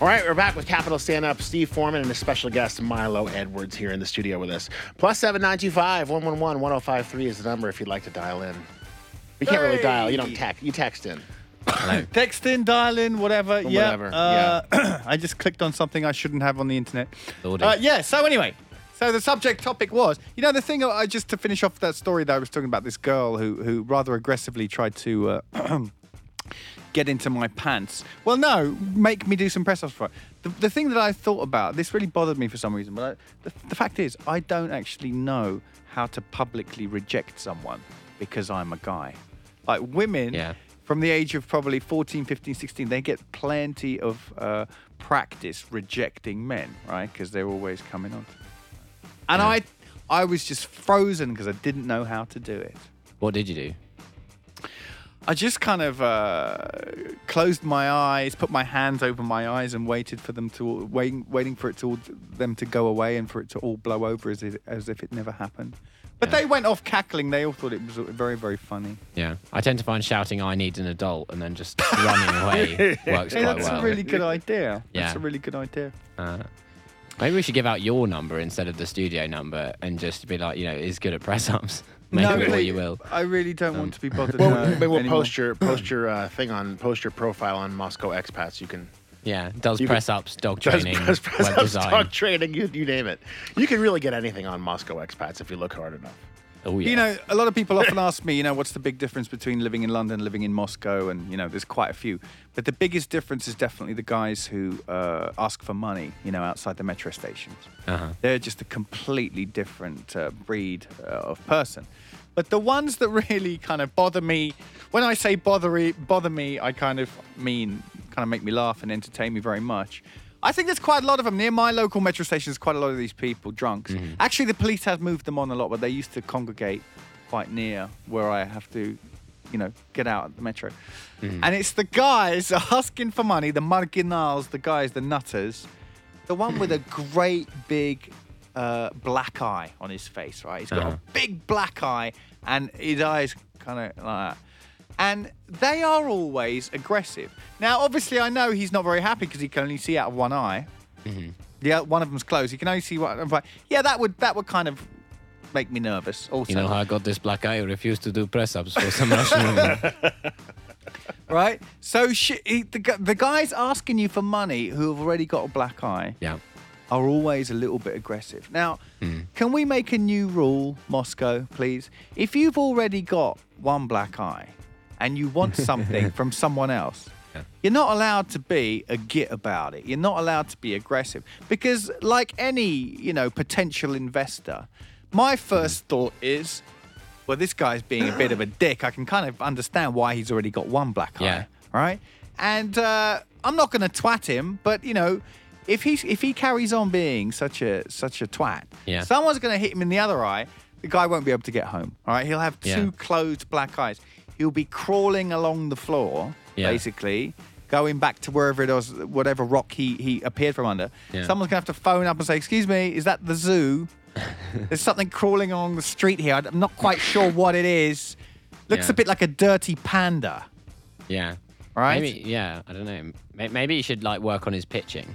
All right, we're back with Capital Stand Up, Steve Foreman, and a special guest, Milo Edwards, here in the studio with us. Plus seven nine two five one one one one zero five three is the number if you'd like to dial in. You can't really dial. You don't text. You text in. Text in, dial in, whatever. yeah. whatever, Uh, I just clicked on something I shouldn't have on the internet. Lordy. Uh, yeah. So anyway, so the subject topic was, you know, the thing. I just to finish off that story that I was talking about this girl who who rather aggressively tried to. Uh, Get into my pants. Well, no, make me do some press ups for it. The, the thing that I thought about, this really bothered me for some reason, but I, the, the fact is, I don't actually know how to publicly reject someone because I'm a guy. Like women, Yeah. from the age of probably 14, 15, 16, they get plenty of uh, practice rejecting men, right? Because they're always coming on. And I, I was just frozen because I didn't know how to do it. what did you do? I just kind of uh, closed my eyes, put my hands over my eyes, and waited for them to waiting, waiting for it to all, them to go away and for it to all blow over as if, as if it never happened. But Yeah. they went off cackling. They all thought it was very, very funny. Yeah, I tend to find shouting "I need an adult" and then just running away works Hey, quite that's well. a really good idea. Yeah. That's a really good idea. Uh, maybe we should give out your number instead of the studio number and just be like, you know, is good at press ups. Maybe no, or really, you will. I really don't want to be bothered. Well, no, maybe we'll anymore. post your post your uh, thing on post your profile on Moscow expats. You can Yeah, does You could- press ups, dog Press- training, press- press web ups, design. dog training, you, you name it. You can really get anything on Moscow expats if you look hard enough. Oh yeah. You know, a lot of people often ask me, you know, what's the big difference between living in London and living in Moscow? And, you know, there's quite a few. But the biggest difference is definitely the guys who uh, ask for money, you know, outside the metro stations. uh-huh. They're just a completely different uh, breed uh, of person. But the ones that really kind of bother me, when I say bother, bother me, I kind of mean kind of make me laugh and entertain me very much. I think there's quite a lot of them near my local metro station. There's quite a lot of these people, drunks. Actually, the police have moved them on a lot, but they used to congregate quite near where I have to, you know, get out at the metro. And it's the guys asking for money, the marginals, the guys, the nutters, the one with a great big uh, black eye on his face, right? He's got Uh-huh. a big black eye, and his eyes kind of like that. And they are always aggressive. Now, obviously, I know he's not very happy because he can only see out of one eye. Mm-hmm. Yeah, uh, one of them's closed. He can only see one. Uh, I'm yeah, that would that would kind of make me nervous. Also, You know how I got this black eye? I refused to do press ups for some Russian right? So sh- he, the the guys asking you for money who have already got a black eye Yeah. are always a little bit aggressive. Now, hmm. can we make a new rule, Moscow, please? If you've already got one black eye and you want something from someone else, Yeah. you're not allowed to be a git about it. You're not allowed to be aggressive because, like any you know potential investor, my first thought is, well, this guy's being a bit of a dick. I can kind of understand why he's already got one black eye, Yeah. right? And uh, I'm not going to twat him, but you know, if he if he carries on being such a such a twat, Yeah. someone's going to hit him in the other eye. The guy won't be able to get home. All right, he'll have two Yeah. closed black eyes. He'll be crawling along the floor, Yeah. basically, going back to wherever it was, whatever rock he he appeared from under. Yeah. Someone's going to have to phone up and say, "Excuse me, is that the zoo?" There's something crawling along the street here. I'm not quite sure what it is. Looks Yeah. a bit like a dirty panda. Yeah. Right? Maybe, yeah, I don't know. Maybe he should like work on his pitching.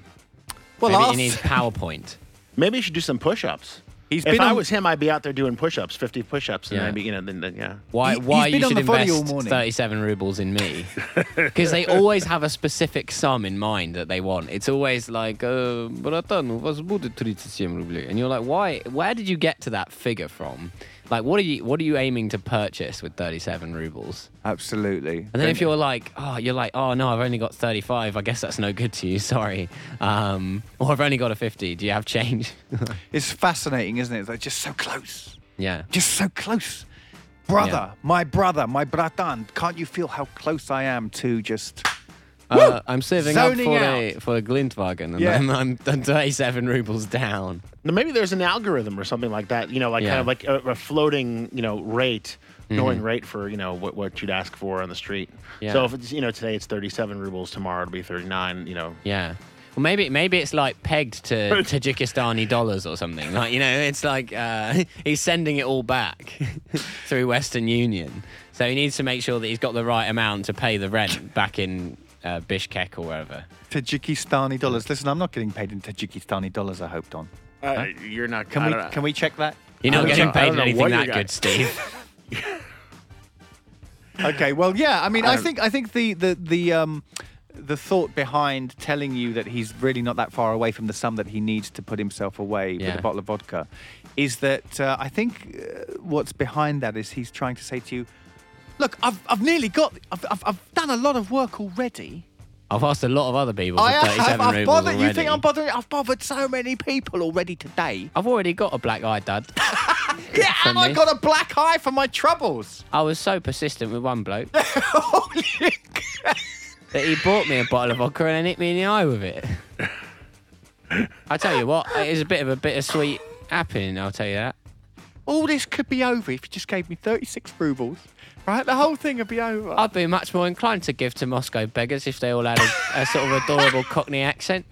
Well, Maybe ask- he needs PowerPoint. Maybe he should do some push-ups. He's if been I on- was him, I'd be out there doing push-ups, 50 push-ups, and Yeah. maybe you know, then, then yeah. Why? He- why he's been you on should the body all invest morning. thirty-seven rubles in me? Because they always have a specific sum in mind that they want. It's always like, uh, братан, у вас будет 37 рублей, and you're like, why? Where did you get to that figure from? Like, what are you? What are you aiming to purchase with thirty-seven rubles? Absolutely. And then if you're like, oh, you're like, oh no, I've only got 35. I guess that's no good to you. Sorry. Um, or I've only got a 50. Do you have change? It's fascinating, isn't it? They're just so close. yeah. Just so close. Brother, Yeah. my brother, my bratan. Can't you feel how close I am to just. Uh, I'm saving up Zoning for a out. for a Glintwagen, and Yeah. I'm, I'm 37 rubles down. Now, maybe there's an algorithm or something like that. You know, like Yeah. kind of like a, a floating, you know, rate, Mm-hmm. going rate for you know what, what you'd ask for on the street. Yeah. So if it's you know today it's 37 rubles, tomorrow it'll be 39. You know, Yeah. Well, maybe maybe it's like pegged to Tajikistani dollars or something. Like you know, it's like uh, he's sending it all back through Western Union. So he needs to make sure that he's got the right amount to pay the rent back in uh, Bishkek or wherever. Tajikistani dollars. Listen, I'm not getting paid in Tajikistani dollars. I hope, Don. Uh, you're not. Can I we don't know. can we check that? You're not don't getting know- I paid don't in anything that good, Steve. Okay, well, yeah. I mean, I I think I think the the the um the thought behind telling you that he's really not that far away from the sum that he needs to put himself away with Yeah. a bottle of vodka is that uh, I think uh, what's behind that is he's trying to say to you, look, I've I've nearly got I've I've, I've done a lot of work already. I've asked a lot of other people for I have. I've rubles bothered. already. You think I'm bothering? I've bothered so many people already today. I've already got a black eye, Dad. Yeah, From and I got a black eye for my troubles. I was so persistent with one bloke Holy that he bought me a bottle of vodka and then hit me in the eye with it. I tell you what, it is a bit of a bittersweet happening. I'll tell you that. All this could be over if you just gave me 36 rubles. Right? The whole thing would be over. I'd be much more inclined to give to Moscow beggars if they all had a, a sort of adorable Cockney accent.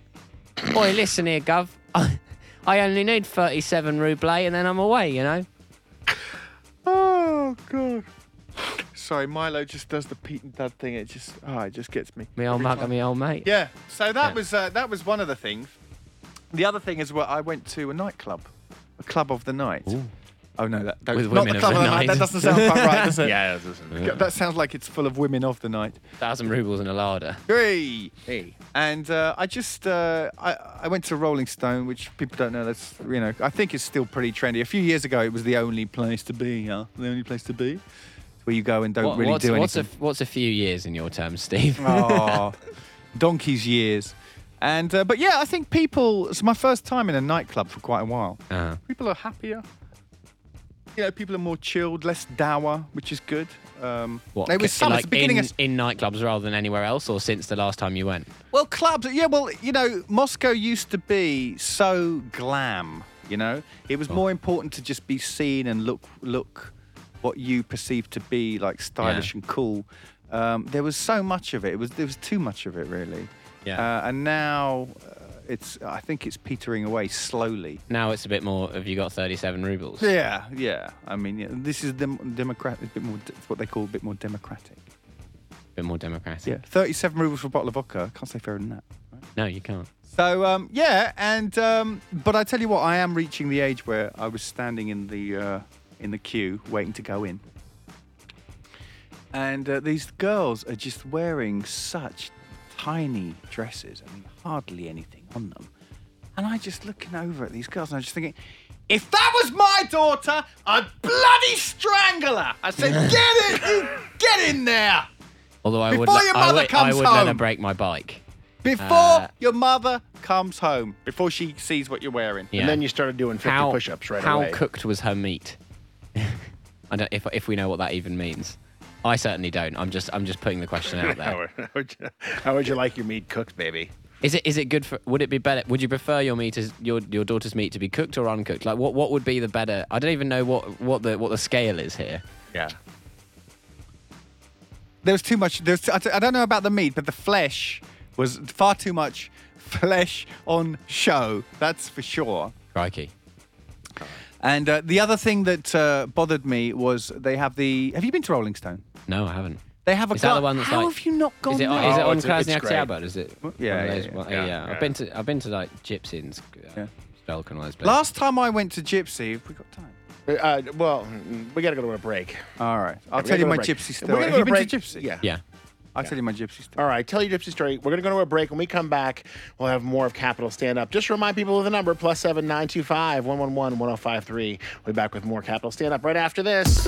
Boy, listen here, Gov. I, I only need 37 ruble and then I'm away, you know? oh, God. Sorry, Milo just does the Pete and Dud thing. It just, oh, it just gets me. Me old mug and me old mate. Yeah. So that Yeah. was uh, that was one of the things. The other thing is, well, I went to a nightclub, a club of the night. Oh no, that, that With not women the of club the of the night. That doesn't sound quite right, does it? Yeah, it doesn't. That sounds like it's full of women of the night. Thousand rubles in a larder. Hey. Hey. And uh, I just uh, I, I went to Rolling Stone, which people don't know. That's you know I think it's still pretty trendy. A few years ago, it was the only place to be. Huh? The only place to be, where you go and don't What- really what's, do what's, a, anything. what's a few years in your terms, Steve? Oh, donkey's years. And uh, but yeah, I think people. It's my first time in a nightclub for quite a while. Uh, People are happier. You know, people are more chilled, less dour, which is good. Um, what, it was summer, like beginning in, of in nightclubs rather than anywhere else, or since the last time you went? Well, clubs, yeah, well, you know, Moscow used to be so glam, you know? It was more important to just be seen and look look what you perceive to be like stylish Yeah. and cool. Um, there was so much of it. It was there was too much of it really. Yeah. Uh, and now it's I think it's petering away slowly. Now it's a bit more. Have you got 37 rubles? Yeah, yeah. I mean, yeah, this is dem- democrat. A bit more. It's what they call a bit more democratic. A bit more democratic. Yeah, thirty-seven rubles for a bottle of vodka. Can't say fairer than that. No, you can't. So um, yeah, and um, but I tell you what, I am reaching the age where I was standing in the uh, in the queue waiting to go in, and uh, these girls are just wearing such tiny dresses. I mean, hardly anything on them, and I just looking over at these girls, and I'm just thinking. If that was my daughter, I'd bloody strangle her. I said, "Get in, you get in there Although I would, Before let- your I mother would, I comes would let her break my bike. before Uh, your mother comes home, before she sees what you're wearing." Yeah. And then you started doing 50 how push-ups right how away. cooked was her meat? I don't if if we know what that even means. I certainly don't. I'm just I'm just putting the question out how, there. would- how would you, how would you like your meat cooked, baby? Is it is it good for? Would it be better? Would you prefer your meat as your your daughter's meat to be cooked or uncooked? Like what what would be the better? I don't even know what what the what the scale is here. Yeah. There was too much. There's. I, I don't know about the meat, but the flesh was far too much flesh on show. That's for sure. Crikey. And uh, the other thing that uh, bothered me was they have the. Have you been to Rolling Stone? No, I haven't. They have a. Is that the one that's How like- have you not gone Is it, there? is it Oh, on it's- it's Krasny great. Oktyabr? Is it? Yeah, one of yeah, those- yeah, well, yeah, yeah. yeah. I've been to I've been to like Gypsy's, uh, Yeah. Strelka and all those places. Last time I went to Gypsy, have we got time? Uh, well, we got to go to a break. All right, I'll we tell you my to break. Gypsy We're story. gonna Have go you to been break. to Gypsy? Yeah. Yeah. I'll tell you my Gypsy story. All right, tell your gypsy story. We're going to go to a break. When we come back, we'll have more of Capital Stand Up. Just remind people of the number plus seven nine two five one one one one zero five three. We'll be back with more Capital Stand Up right after this.